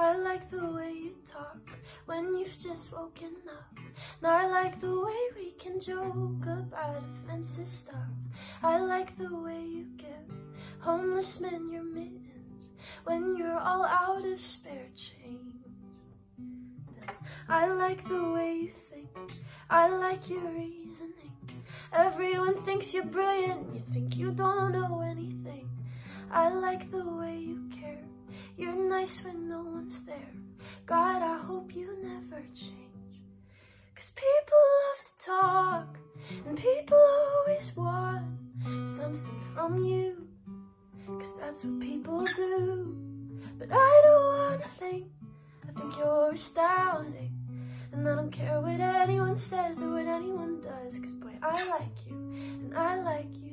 I like the way you talk when you've just woken up. And I like the way we can joke about offensive stuff. I like the way you give homeless men your mittens when you're all out of spare change. I like the way you think. I like your reasoning. Everyone thinks you're brilliant. You think you don't know anything. I like the way nice when no one's there. God, I hope you never change. Cause people love to talk, and people always want something from you. Cause that's what people do. But I don't wanna think, I think you're astounding. And I don't care what anyone says or what anyone does. Cause boy, I like you, and I like you.